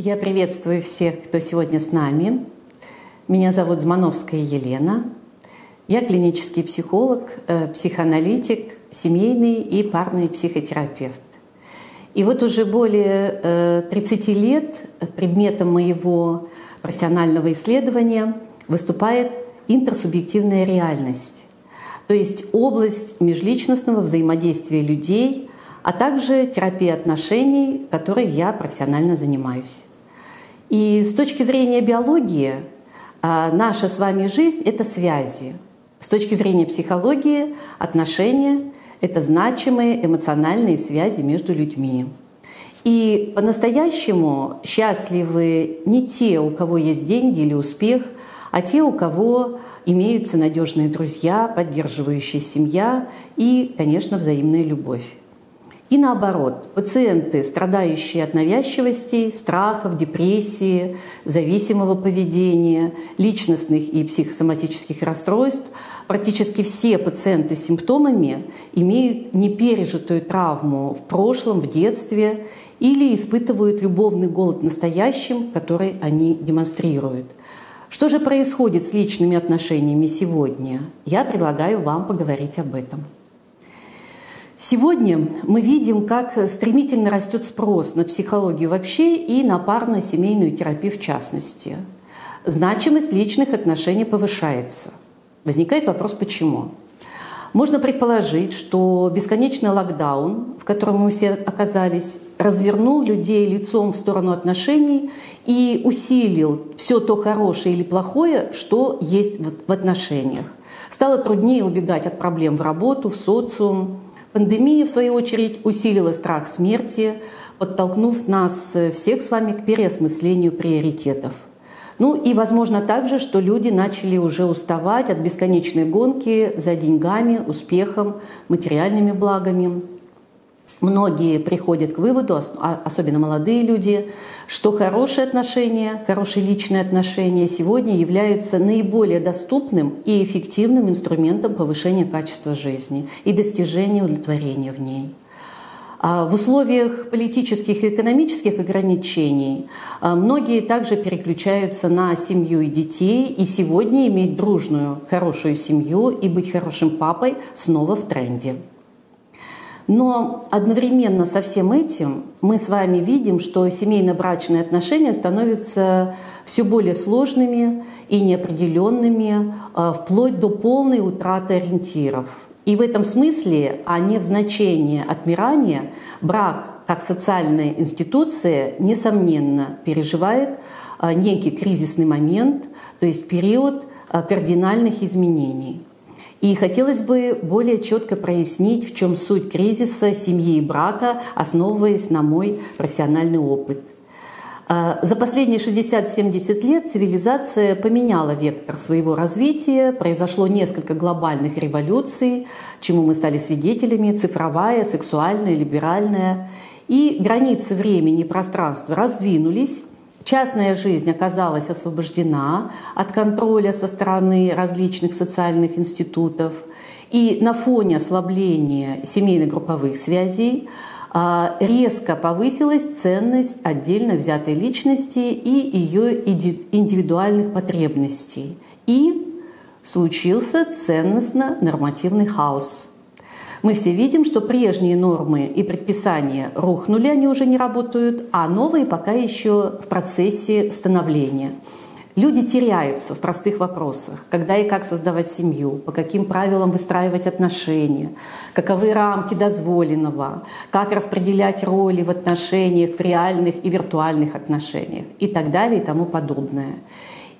Я приветствую всех, кто сегодня с нами. Меня зовут Змановская Елена. Я клинический психолог, э, психоаналитик, семейный и парный психотерапевт. И вот уже более 30 э, лет предметом моего профессионального исследования выступает интерсубъективная реальность, то есть область межличностного взаимодействия людей, а также терапия отношений, которой я профессионально занимаюсь. И с точки зрения биологии а, наша с вами жизнь — это связи. С точки зрения психологии отношения — это значимые эмоциональные связи между людьми. И по-настоящему счастливы не те, у кого есть деньги или успех, а те, у кого имеются надежные друзья, поддерживающая семья и, конечно, взаимная любовь. И наоборот, пациенты, страдающие от навязчивостей, страхов, депрессии, зависимого поведения, личностных и психосоматических расстройств, практически все пациенты с симптомами имеют непережитую травму в прошлом, в детстве или испытывают любовный голод настоящим, который они демонстрируют. Что же происходит с личными отношениями сегодня? Я предлагаю вам поговорить об этом. Сегодня мы видим, как стремительно растет спрос на психологию вообще и на парно-семейную терапию в частности. Значимость личных отношений повышается. Возникает вопрос, почему? Можно предположить, что бесконечный локдаун, в котором мы все оказались, развернул людей лицом в сторону отношений и усилил все то хорошее или плохое, что есть в отношениях. Стало труднее убегать от проблем в работу, в социум, Пандемия, в свою очередь, усилила страх смерти, подтолкнув нас э, всех с вами к переосмыслению приоритетов. Ну и, возможно, также, что люди начали уже уставать от бесконечной гонки за деньгами, успехом, материальными благами. Многие приходят к выводу, а, особенно молодые люди, что хорошие отношения, хорошие личные отношения сегодня являются наиболее доступным и эффективным инструментом повышения качества жизни и достижения удовлетворения в ней. А в условиях политических и экономических ограничений а, многие также переключаются на семью и детей, и сегодня иметь дружную, хорошую семью и быть хорошим папой снова в тренде. Но одновременно со всем этим мы с вами видим, что семейно-брачные отношения становятся все более сложными и неопределенными, а, вплоть до полной утраты ориентиров. И в этом смысле, а не в значении отмирания, брак как социальная институция, несомненно, переживает а, некий кризисный момент, то есть период а, кардинальных изменений. И хотелось бы более четко прояснить, в чем суть кризиса семьи и брака, основываясь на мой профессиональный опыт. А, за последние 60-70 лет цивилизация поменяла вектор своего развития, произошло несколько глобальных революций, чему мы стали свидетелями, цифровая, сексуальная, либеральная. И границы времени и пространства раздвинулись, Частная жизнь оказалась освобождена от контроля со стороны различных социальных институтов. И на фоне ослабления семейно-групповых связей а, резко повысилась ценность отдельно взятой личности и ее индивидуальных потребностей. И случился ценностно-нормативный хаос – мы все видим, что прежние нормы и предписания рухнули, они уже не работают, а новые пока еще в процессе становления. Люди теряются в простых вопросах, когда и как создавать семью, по каким правилам выстраивать отношения, каковы рамки дозволенного, как распределять роли в отношениях, в реальных и виртуальных отношениях и так далее и тому подобное.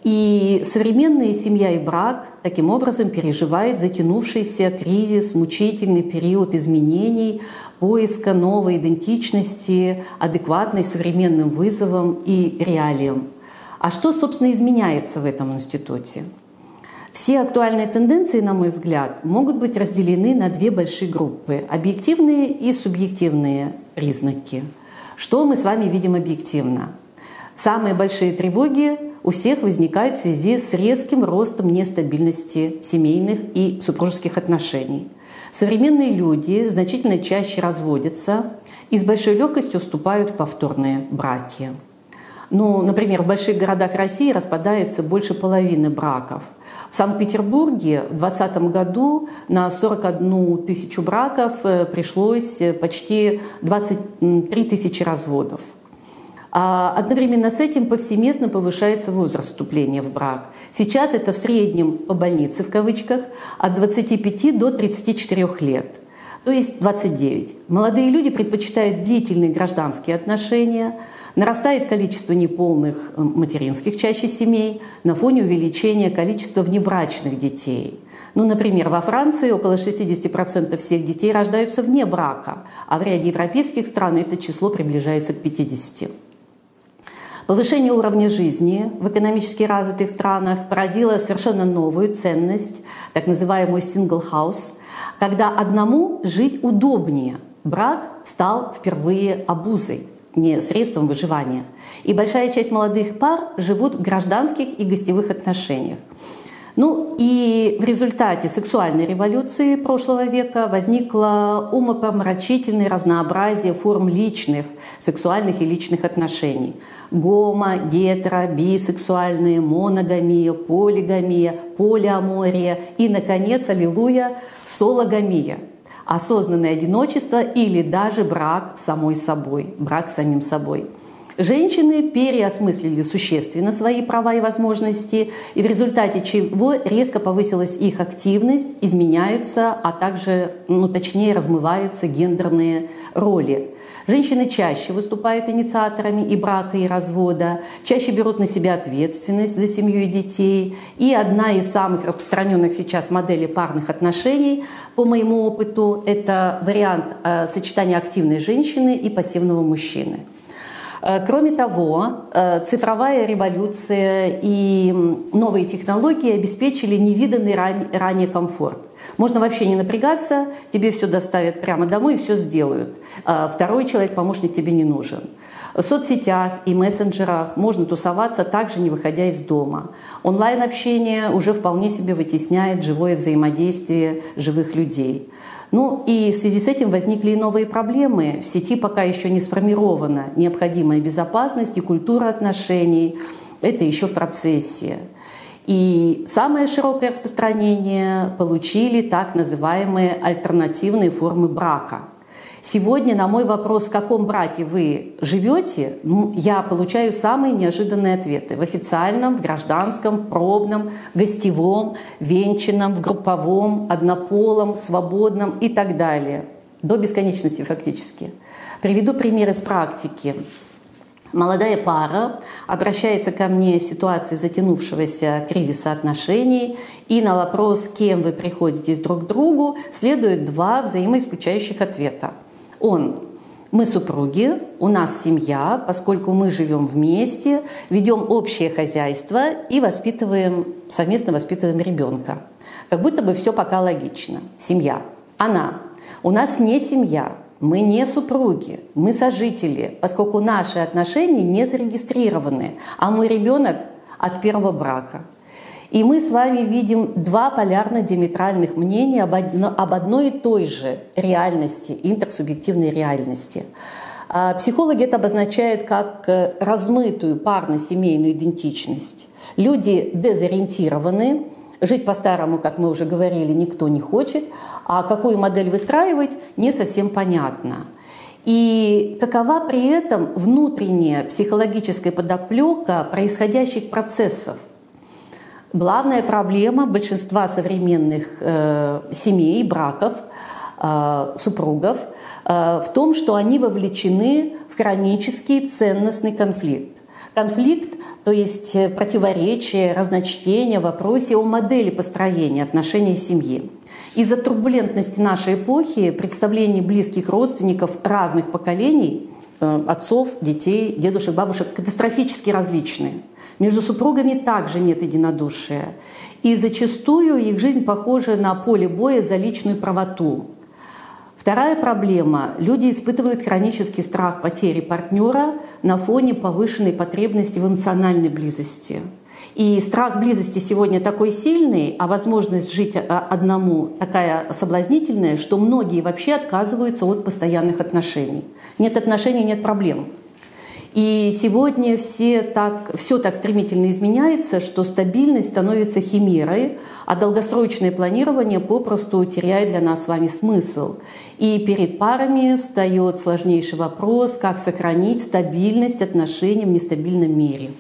И современная семья и брак таким образом переживают затянувшийся кризис, мучительный период изменений, поиска новой идентичности, адекватной современным вызовам и реалиям. А что, собственно, изменяется в этом институте? Все актуальные тенденции, на мой взгляд, могут быть разделены на две большие группы – объективные и субъективные признаки. Что мы с вами видим объективно? Самые большие тревоги у всех возникают в связи с резким ростом нестабильности семейных и супружеских отношений. Современные люди значительно чаще разводятся и с большой легкостью вступают в повторные браки. Ну, например, в больших городах России распадается больше половины браков. В Санкт-Петербурге в 2020 году на 41 тысячу браков э, пришлось э, почти 23 тысячи разводов. А одновременно с этим повсеместно повышается возраст вступления в брак. Сейчас это в среднем по больнице в кавычках от 25 до 34 лет, то есть 29. Молодые люди предпочитают длительные гражданские отношения, нарастает количество неполных э, материнских чаще семей на фоне увеличения количества внебрачных детей. Ну, например, во Франции около 60% всех детей рождаются вне брака, а в ряде европейских стран это число приближается к 50%. Повышение уровня жизни в экономически развитых странах породило совершенно новую ценность, так называемую single house, когда одному жить удобнее. Брак стал впервые обузой, не средством выживания. И большая часть молодых пар живут в гражданских и гостевых отношениях. Ну и в результате сексуальной революции прошлого века возникло умопомрачительное разнообразие форм личных, сексуальных и личных отношений. Гомо, гетеро, бисексуальные, моногамия, полигамия, полиамория и, наконец, аллилуйя, сологамия – осознанное одиночество или даже брак самой собой, брак самим собой – Женщины переосмыслили существенно свои права и возможности, и в результате чего резко повысилась их активность, изменяются, а также, ну, точнее, размываются гендерные роли. Женщины чаще выступают инициаторами и брака, и развода, чаще берут на себя ответственность за семью и детей. И одна из самых распространенных сейчас моделей парных отношений, по моему опыту, это вариант э, сочетания активной женщины и пассивного мужчины. Э, кроме того, э, цифровая революция и новые технологии обеспечили невиданный ранее комфорт. Можно вообще не напрягаться, тебе все доставят прямо домой и все сделают. Э, второй человек-помощник тебе не нужен. В соцсетях и мессенджерах можно тусоваться также не выходя из дома. Онлайн-общение уже вполне себе вытесняет живое взаимодействие живых людей. Ну и в связи с этим возникли и новые проблемы. В сети пока еще не сформирована необходимая безопасность и культура отношений. Это еще в процессе. И самое широкое распространение получили так называемые альтернативные формы брака – Сегодня на мой вопрос, в каком браке вы живете, я получаю самые неожиданные ответы. В официальном, в гражданском, пробном, гостевом, венчанном, в групповом, однополом, свободном и так далее. До бесконечности фактически. Приведу пример из практики. Молодая пара обращается ко мне в ситуации затянувшегося кризиса отношений, и на вопрос, кем вы приходитесь друг к другу, следует два взаимоисключающих ответа – он мы супруги, у нас семья, поскольку мы живем вместе, ведем общее хозяйство и воспитываем, совместно воспитываем ребенка. Как будто бы все пока логично. Семья. Она. У нас не семья, мы не супруги, мы сожители, поскольку наши отношения не зарегистрированы, а мой ребенок от первого брака. И мы с вами видим два полярно-диаметральных мнения об, одно, об одной и той же реальности, интерсубъективной реальности. А психологи это обозначают как э, размытую парно-семейную идентичность. Люди дезориентированы, жить по-старому, как мы уже говорили, никто не хочет, а какую модель выстраивать, не совсем понятно. И какова при этом внутренняя психологическая подоплека происходящих процессов – Главная проблема большинства современных э, семей, браков, э, супругов э, в том, что они вовлечены в хронический ценностный конфликт. Конфликт, то есть противоречие, разночтение в вопросе о модели построения отношений семьи. Из-за турбулентности нашей эпохи представления близких родственников разных поколений, э, отцов, детей, дедушек, бабушек, катастрофически различные – между супругами также нет единодушия. И зачастую их жизнь похожа на поле боя за личную правоту. Вторая проблема. Люди испытывают хронический страх потери партнера на фоне повышенной потребности в эмоциональной близости. И страх близости сегодня такой сильный, а возможность жить одному такая соблазнительная, что многие вообще отказываются от постоянных отношений. Нет отношений, нет проблем. И сегодня все так, все так стремительно изменяется, что стабильность становится химерой, а долгосрочное планирование попросту теряет для нас с вами смысл. И перед парами встает сложнейший вопрос, как сохранить стабильность отношений в нестабильном мире.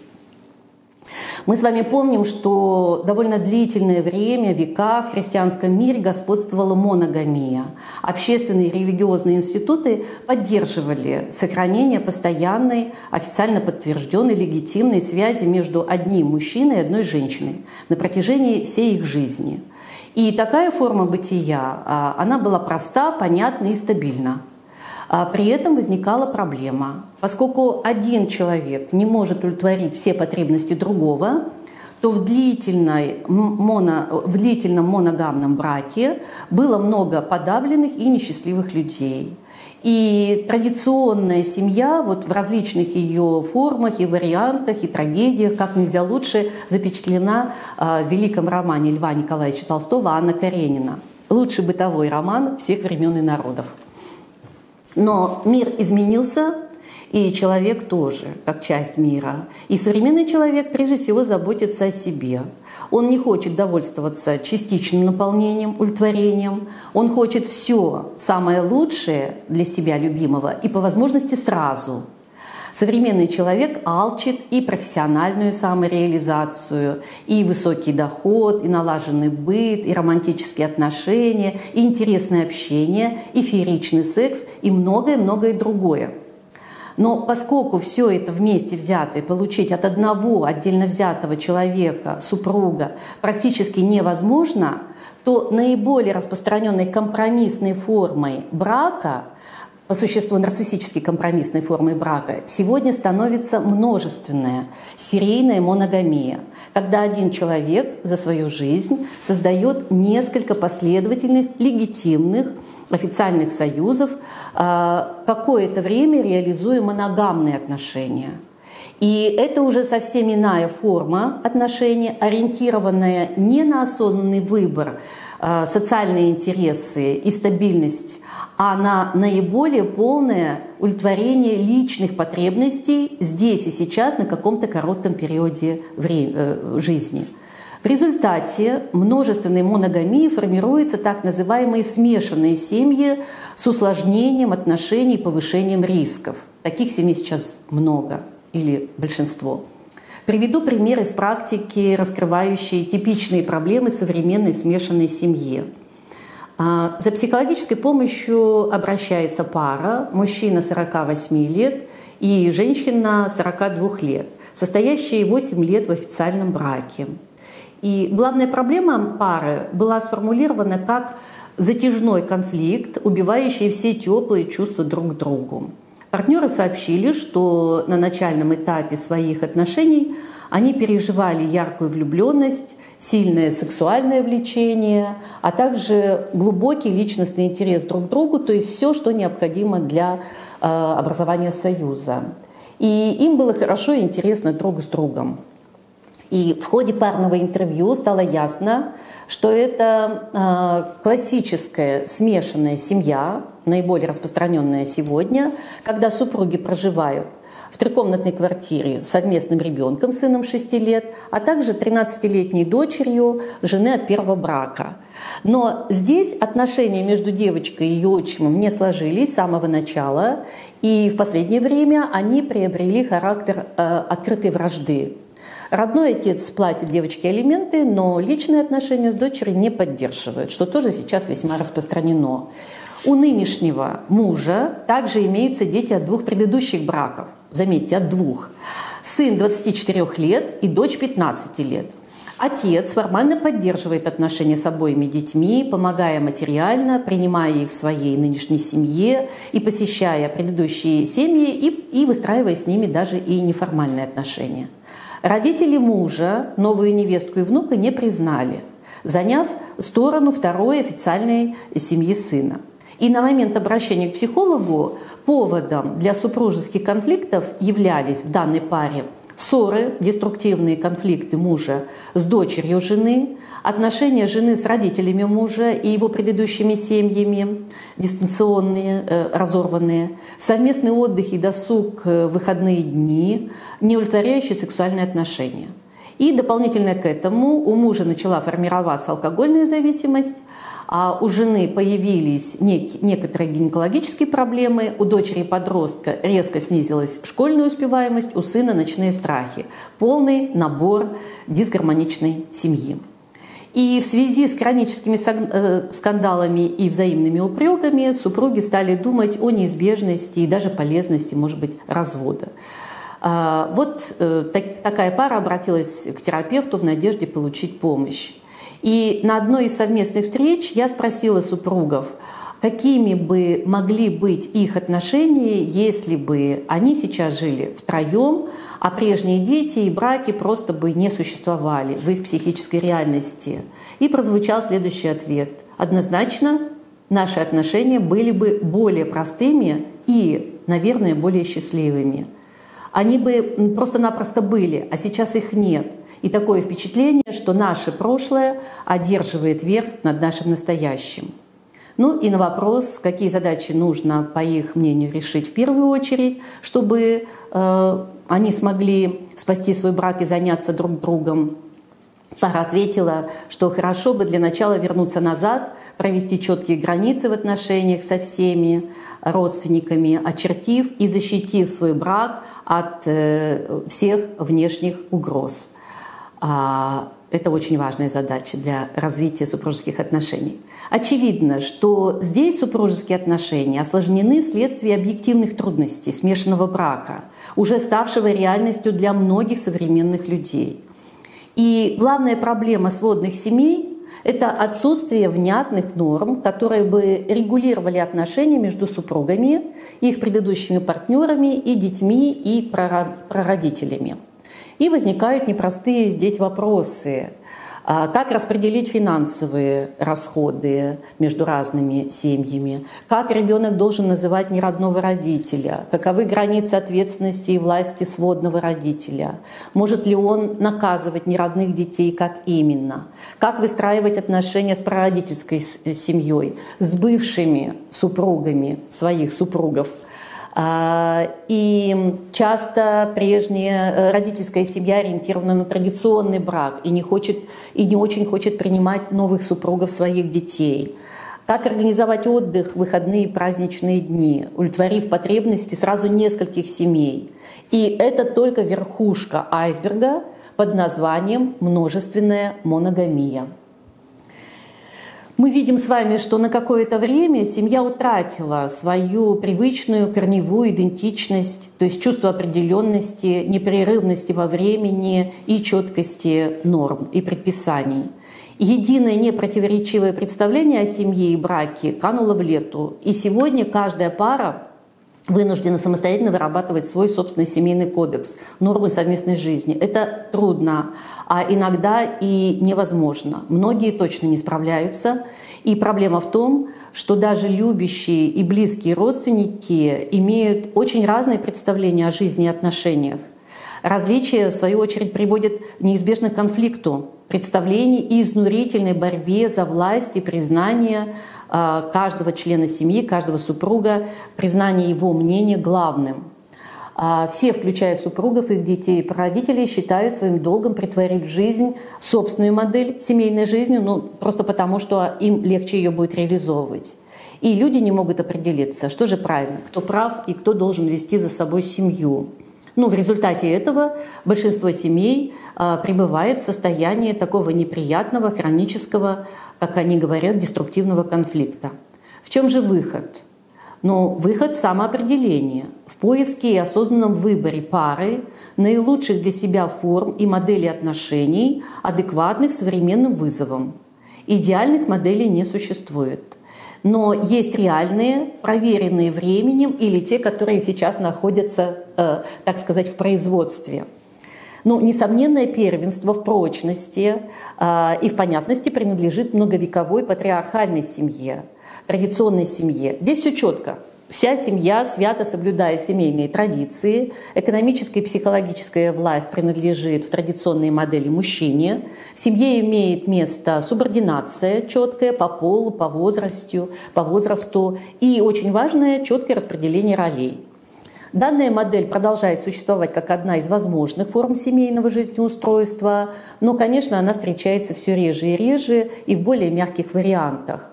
Мы с вами помним, что довольно длительное время, века в христианском мире господствовала моногамия. Общественные и религиозные институты поддерживали сохранение постоянной, официально подтвержденной, легитимной связи между одним мужчиной и одной женщиной на протяжении всей их жизни. И такая форма бытия, а, она была проста, понятна и стабильна. А при этом возникала проблема. Поскольку один человек не может удовлетворить все потребности другого, то в, длительной моно, в длительном моногамном браке было много подавленных и несчастливых людей. И традиционная семья вот в различных ее формах и вариантах, и трагедиях, как нельзя лучше, запечатлена а, в великом романе Льва Николаевича Толстого «Анна Каренина». Лучший бытовой роман всех времен и народов. Но мир изменился, и человек тоже, как часть мира. И современный человек прежде всего заботится о себе. Он не хочет довольствоваться частичным наполнением, удовлетворением. Он хочет все самое лучшее для себя любимого и по возможности сразу. Современный человек алчит и профессиональную самореализацию, и высокий доход, и налаженный быт, и романтические отношения, и интересное общение, и фееричный секс, и многое-многое другое. Но поскольку все это вместе взятое получить от одного отдельно взятого человека, супруга, практически невозможно, то наиболее распространенной компромиссной формой брака – по существу нарциссически компромиссной формой брака, сегодня становится множественная серийная моногамия, когда один человек за свою жизнь создает несколько последовательных, легитимных, официальных союзов, а, какое-то время реализуя моногамные отношения. И это уже совсем иная форма отношений, ориентированная не на осознанный выбор, социальные интересы и стабильность, а на наиболее полное удовлетворение личных потребностей здесь и сейчас на каком-то коротком периоде э, жизни. В результате множественной моногамии формируются так называемые смешанные семьи с усложнением отношений и повышением рисков. Таких семей сейчас много или большинство. Приведу пример из практики, раскрывающий типичные проблемы современной смешанной семьи. А, за психологической помощью обращается пара, мужчина 48 лет и женщина 42 лет, состоящие 8 лет в официальном браке. И главная проблема пары была сформулирована как затяжной конфликт, убивающий все теплые чувства друг к другу. Партнеры сообщили, что на начальном этапе своих отношений они переживали яркую влюбленность, сильное сексуальное влечение, а также глубокий личностный интерес друг к другу, то есть все, что необходимо для э, образования союза. И им было хорошо и интересно друг с другом. И в ходе парного интервью стало ясно, что это э, классическая смешанная семья, наиболее распространенная сегодня, когда супруги проживают в трехкомнатной квартире с совместным ребенком, сыном 6 лет, а также 13-летней дочерью жены от первого брака. Но здесь отношения между девочкой и ее отчимом не сложились с самого начала, и в последнее время они приобрели характер э, открытой вражды. Родной отец платит девочке алименты, но личные отношения с дочерью не поддерживает, что тоже сейчас весьма распространено. У нынешнего мужа также имеются дети от двух предыдущих браков. Заметьте, от двух. Сын 24 лет и дочь 15 лет. Отец формально поддерживает отношения с обоими детьми, помогая материально, принимая их в своей нынешней семье и посещая предыдущие семьи и, и выстраивая с ними даже и неформальные отношения. Родители мужа новую невестку и внука не признали, заняв сторону второй официальной семьи сына. И на момент обращения к психологу поводом для супружеских конфликтов являлись в данной паре ссоры, деструктивные конфликты мужа с дочерью жены, отношения жены с родителями мужа и его предыдущими семьями, дистанционные, э, разорванные, совместный отдых и досуг, э, выходные дни, неудовлетворяющие сексуальные отношения. И дополнительно к этому у мужа начала формироваться алкогольная зависимость, а у жены появились нек- некоторые гинекологические проблемы, у дочери подростка резко снизилась школьная успеваемость, у сына ночные страхи. Полный набор дисгармоничной семьи. И в связи с хроническими э, скандалами и взаимными упреками супруги стали думать о неизбежности и даже полезности, может быть, развода. А, вот э, такая пара обратилась к терапевту в надежде получить помощь. И на одной из совместных встреч я спросила супругов, какими бы могли быть их отношения, если бы они сейчас жили втроем, а прежние дети и браки просто бы не существовали в их психической реальности. И прозвучал следующий ответ. Однозначно, наши отношения были бы более простыми и, наверное, более счастливыми. Они бы просто-напросто были, а сейчас их нет. И такое впечатление, что наше прошлое одерживает верх над нашим настоящим. Ну и на вопрос, какие задачи нужно, по их мнению, решить в первую очередь, чтобы э, они смогли спасти свой брак и заняться друг другом. Пара ответила, что хорошо бы для начала вернуться назад, провести четкие границы в отношениях со всеми родственниками, очертив и защитив свой брак от э, всех внешних угроз. А, это очень важная задача для развития супружеских отношений. Очевидно, что здесь супружеские отношения осложнены вследствие объективных трудностей смешанного брака, уже ставшего реальностью для многих современных людей. И главная проблема сводных семей – это отсутствие внятных норм, которые бы регулировали отношения между супругами, их предыдущими партнерами и детьми и прародителями. И возникают непростые здесь вопросы. А как распределить финансовые расходы между разными семьями? Как ребенок должен называть неродного родителя? Каковы границы ответственности и власти сводного родителя? Может ли он наказывать неродных детей, как именно? Как выстраивать отношения с прародительской семьей, с бывшими супругами своих супругов – и часто прежняя э, родительская семья ориентирована на традиционный брак и не, хочет, и не очень хочет принимать новых супругов своих детей. Как организовать отдых, выходные праздничные дни, удовлетворив потребности сразу нескольких семей. И это только верхушка айсберга под названием множественная моногамия мы видим с вами, что на какое-то время семья утратила свою привычную корневую идентичность, то есть чувство определенности, непрерывности во времени и четкости норм и предписаний. Единое непротиворечивое представление о семье и браке кануло в лету. И сегодня каждая пара вынуждены самостоятельно вырабатывать свой собственный семейный кодекс, нормы совместной жизни. Это трудно, а иногда и невозможно. Многие точно не справляются. И проблема в том, что даже любящие и близкие родственники имеют очень разные представления о жизни и отношениях. Различия, в свою очередь, приводят неизбежно к конфликту представлений и изнурительной борьбе за власть и признание а, каждого члена семьи, каждого супруга, признание его мнения главным. А, все, включая супругов, их детей и родителей, считают своим долгом притворить в жизнь собственную модель семейной жизни, ну, просто потому, что им легче ее будет реализовывать. И люди не могут определиться, что же правильно, кто прав и кто должен вести за собой семью. Ну, в результате этого большинство семей а, пребывает в состоянии такого неприятного, хронического, как они говорят, деструктивного конфликта. В чем же выход? Ну, выход в самоопределение, в поиске и осознанном выборе пары, наилучших для себя форм и моделей отношений, адекватных современным вызовам. Идеальных моделей не существует. Но есть реальные, проверенные временем или те, которые сейчас находятся, э, так сказать, в производстве. Ну, несомненное первенство в прочности э, и в понятности принадлежит многовековой патриархальной семье, традиционной семье. Здесь все четко. Вся семья свято соблюдает семейные традиции. Экономическая и психологическая власть принадлежит в традиционной модели мужчине. В семье имеет место субординация четкая по полу, по возрасту, по возрасту и очень важное четкое распределение ролей. Данная модель продолжает существовать как одна из возможных форм семейного жизнеустройства, но, конечно, она встречается все реже и реже и в более мягких вариантах.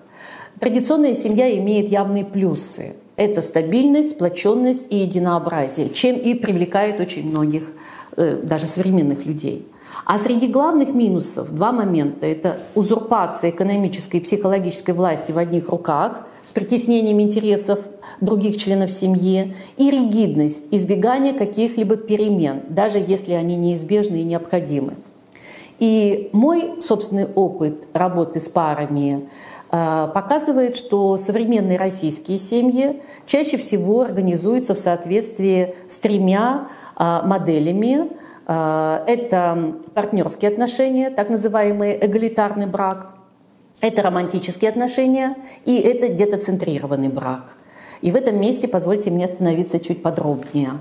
Традиционная семья имеет явные плюсы. Это стабильность, сплоченность и единообразие, чем и привлекает очень многих, э, даже современных людей. А среди главных минусов два момента. Это узурпация экономической и психологической власти в одних руках с притеснением интересов других членов семьи и ригидность, избегание каких-либо перемен, даже если они неизбежны и необходимы. И мой собственный опыт работы с парами показывает, что современные российские семьи чаще всего организуются в соответствии с тремя э, моделями. Э, это партнерские отношения, так называемый эгалитарный брак, это романтические отношения и это детоцентрированный брак. И в этом месте позвольте мне остановиться чуть подробнее.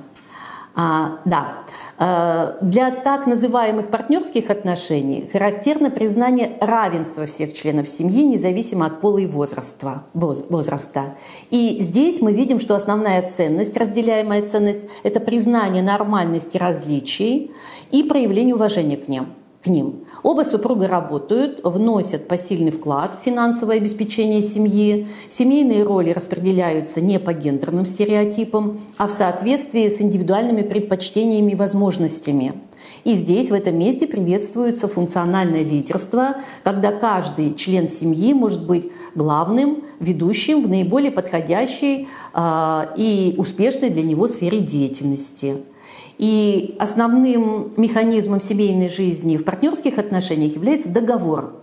А, да, а, для так называемых партнерских отношений характерно признание равенства всех членов семьи, независимо от пола и возраста. возраста. И здесь мы видим, что основная ценность, разделяемая ценность, это признание нормальности различий и проявление уважения к ним к ним. Оба супруга работают, вносят посильный вклад в финансовое обеспечение семьи. Семейные роли распределяются не по гендерным стереотипам, а в соответствии с индивидуальными предпочтениями и возможностями. И здесь, в этом месте, приветствуется функциональное лидерство, когда каждый член семьи может быть главным, ведущим в наиболее подходящей э, и успешной для него сфере деятельности. И основным механизмом семейной жизни в партнерских отношениях является договор.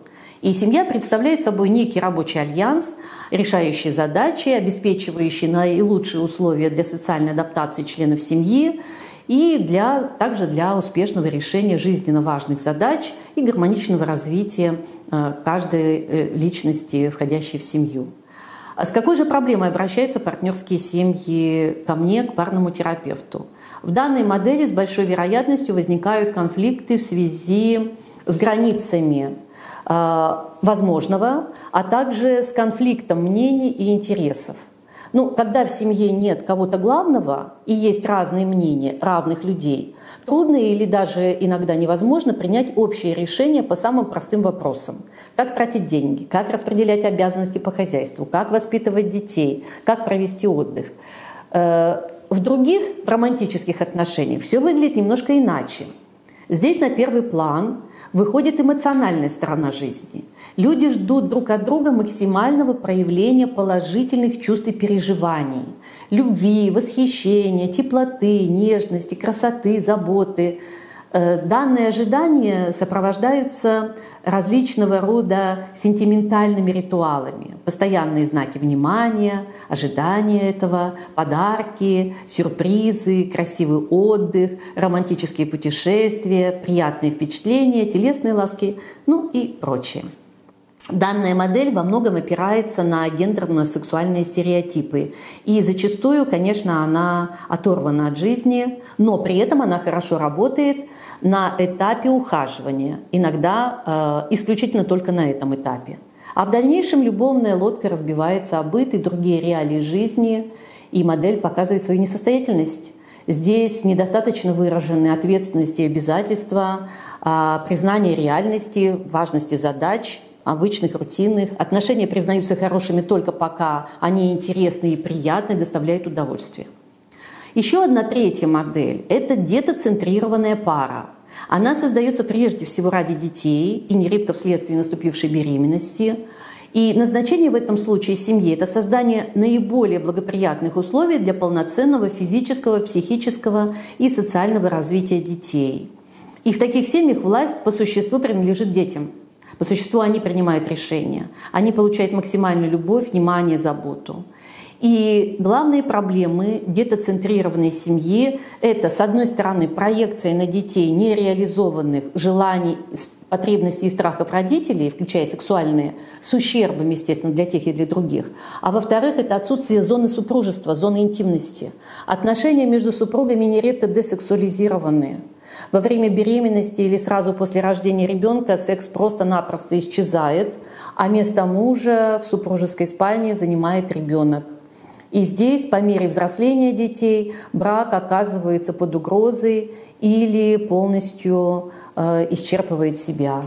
И семья представляет собой некий рабочий альянс, решающий задачи, обеспечивающий наилучшие условия для социальной адаптации членов семьи и для, также для успешного решения жизненно важных задач и гармоничного развития э, каждой э, личности, входящей в семью. А с какой же проблемой обращаются партнерские семьи ко мне, к парному терапевту? В данной модели с большой вероятностью возникают конфликты в связи с границами э, возможного, а также с конфликтом мнений и интересов. Ну, когда в семье нет кого-то главного и есть разные мнения равных людей, трудно или даже иногда невозможно принять общее решение по самым простым вопросам. Как тратить деньги, как распределять обязанности по хозяйству, как воспитывать детей, как провести отдых. В других романтических отношениях все выглядит немножко иначе. Здесь на первый план выходит эмоциональная сторона жизни. Люди ждут друг от друга максимального проявления положительных чувств и переживаний. Любви, восхищения, теплоты, нежности, красоты, заботы – данные ожидания сопровождаются различного рода сентиментальными ритуалами. Постоянные знаки внимания, ожидания этого, подарки, сюрпризы, красивый отдых, романтические путешествия, приятные впечатления, телесные ласки, ну и прочее. Данная модель во многом опирается на гендерно-сексуальные стереотипы. И зачастую, конечно, она оторвана от жизни, но при этом она хорошо работает на этапе ухаживания, иногда э, исключительно только на этом этапе. А в дальнейшем любовная лодка разбивается о быт и другие реалии жизни, и модель показывает свою несостоятельность. Здесь недостаточно выражены ответственности и обязательства, а признание реальности, важности задач – обычных, рутинных. Отношения признаются хорошими только пока они интересны и приятны, доставляют удовольствие. Еще одна третья модель – это детоцентрированная пара. Она создается прежде всего ради детей и нередко вследствие наступившей беременности. И назначение в этом случае семьи – это создание наиболее благоприятных условий для полноценного физического, психического и социального развития детей. И в таких семьях власть по существу принадлежит детям – по существу они принимают решения. Они получают максимальную любовь, внимание, заботу. И главные проблемы детоцентрированной семьи – это, с одной стороны, проекция на детей нереализованных желаний, потребностей и страхов родителей, включая сексуальные, с ущербом, естественно, для тех и для других. А во-вторых, это отсутствие зоны супружества, зоны интимности. Отношения между супругами нередко десексуализированные. Во время беременности или сразу после рождения ребенка секс просто-напросто исчезает, а место мужа в супружеской спальне занимает ребенок. И здесь, по мере взросления детей, брак оказывается под угрозой или полностью э, исчерпывает себя.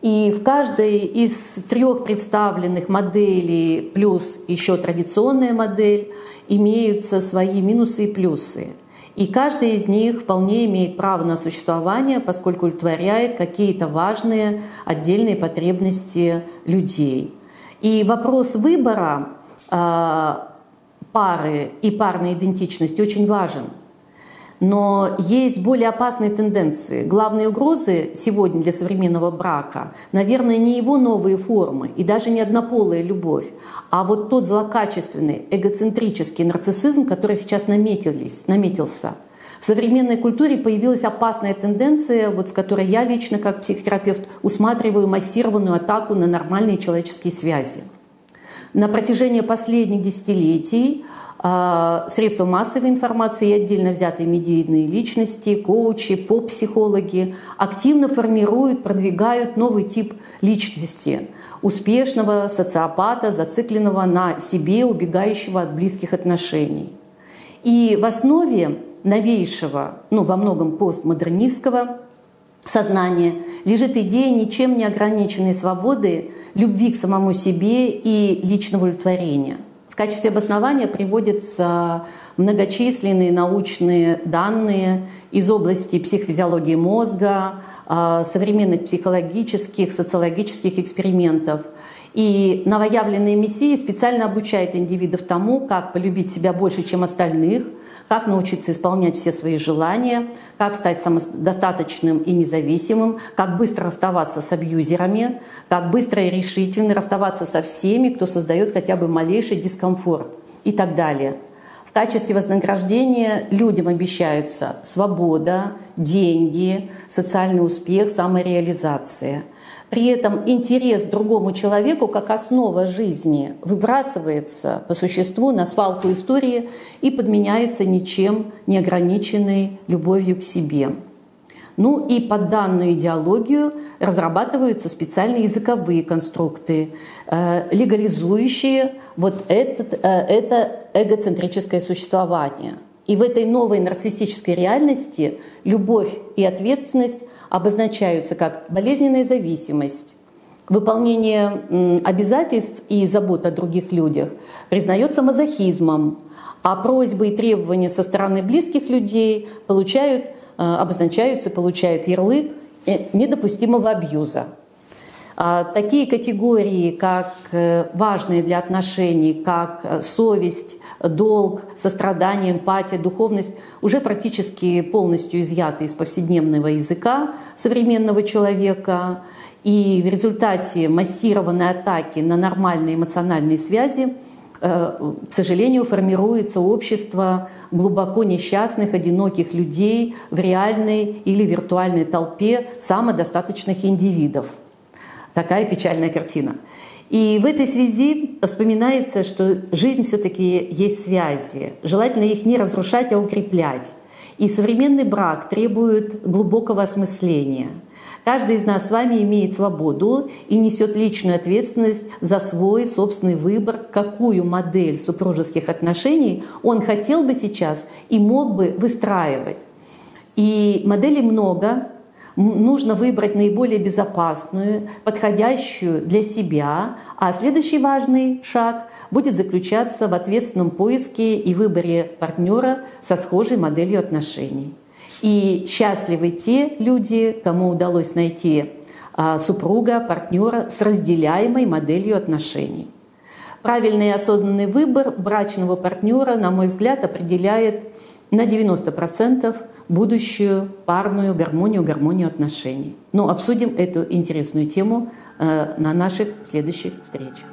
И в каждой из трех представленных моделей плюс еще традиционная модель имеются свои минусы и плюсы. И каждая из них вполне имеет право на существование, поскольку удовлетворяет какие-то важные отдельные потребности людей. И вопрос выбора э, пары и парной идентичности очень важен. Но есть более опасные тенденции. Главные угрозы сегодня для современного брака, наверное, не его новые формы и даже не однополая любовь, а вот тот злокачественный, эгоцентрический нарциссизм, который сейчас наметились, наметился. В современной культуре появилась опасная тенденция, вот в которой я лично как психотерапевт усматриваю массированную атаку на нормальные человеческие связи. На протяжении последних десятилетий а, средства массовой информации и отдельно взятые медийные личности, коучи, поп-психологи активно формируют, продвигают новый тип личности успешного социопата, зацикленного на себе, убегающего от близких отношений. И в основе новейшего, ну, во многом постмодернистского сознания лежит идея ничем не ограниченной свободы, любви к самому себе и личного удовлетворения. В качестве обоснования приводятся многочисленные научные данные из области психофизиологии мозга, а, современных психологических, социологических экспериментов. И новоявленные мессии специально обучают индивидов тому, как полюбить себя больше, чем остальных – как научиться исполнять все свои желания, как стать самодостаточным и независимым, как быстро расставаться с абьюзерами, как быстро и решительно расставаться со всеми, кто создает хотя бы малейший дискомфорт и так далее. В качестве вознаграждения людям обещаются свобода, деньги, социальный успех, самореализация – при этом интерес к другому человеку как основа жизни выбрасывается по существу на свалку истории и подменяется ничем не ограниченной любовью к себе. Ну и под данную идеологию разрабатываются специальные языковые конструкты, э, легализующие вот этот, э, это эгоцентрическое существование. И в этой новой нарциссической реальности любовь и ответственность обозначаются как болезненная зависимость, выполнение обязательств и забот о других людях признается мазохизмом, а просьбы и требования со стороны близких людей получают, э, обозначаются, получают ярлык э, недопустимого абьюза. А, такие категории, как э, важные для отношений, как э, совесть, долг, сострадание, эмпатия, духовность, уже практически полностью изъяты из повседневного языка современного человека. И в результате массированной атаки на нормальные эмоциональные связи э, к сожалению, формируется общество глубоко несчастных, одиноких людей в реальной или виртуальной толпе самодостаточных индивидов. Такая печальная картина. И в этой связи вспоминается, что жизнь все-таки есть связи. Желательно их не разрушать, а укреплять. И современный брак требует глубокого осмысления. Каждый из нас с вами имеет свободу и несет личную ответственность за свой собственный выбор, какую модель супружеских отношений он хотел бы сейчас и мог бы выстраивать. И моделей много, нужно выбрать наиболее безопасную, подходящую для себя, а следующий важный шаг будет заключаться в ответственном поиске и выборе партнера со схожей моделью отношений. И счастливы те люди, кому удалось найти а, супруга, партнера с разделяемой моделью отношений. Правильный и осознанный выбор брачного партнера, на мой взгляд, определяет на 90% будущую парную гармонию, гармонию отношений. Но обсудим эту интересную тему э, на наших следующих встречах.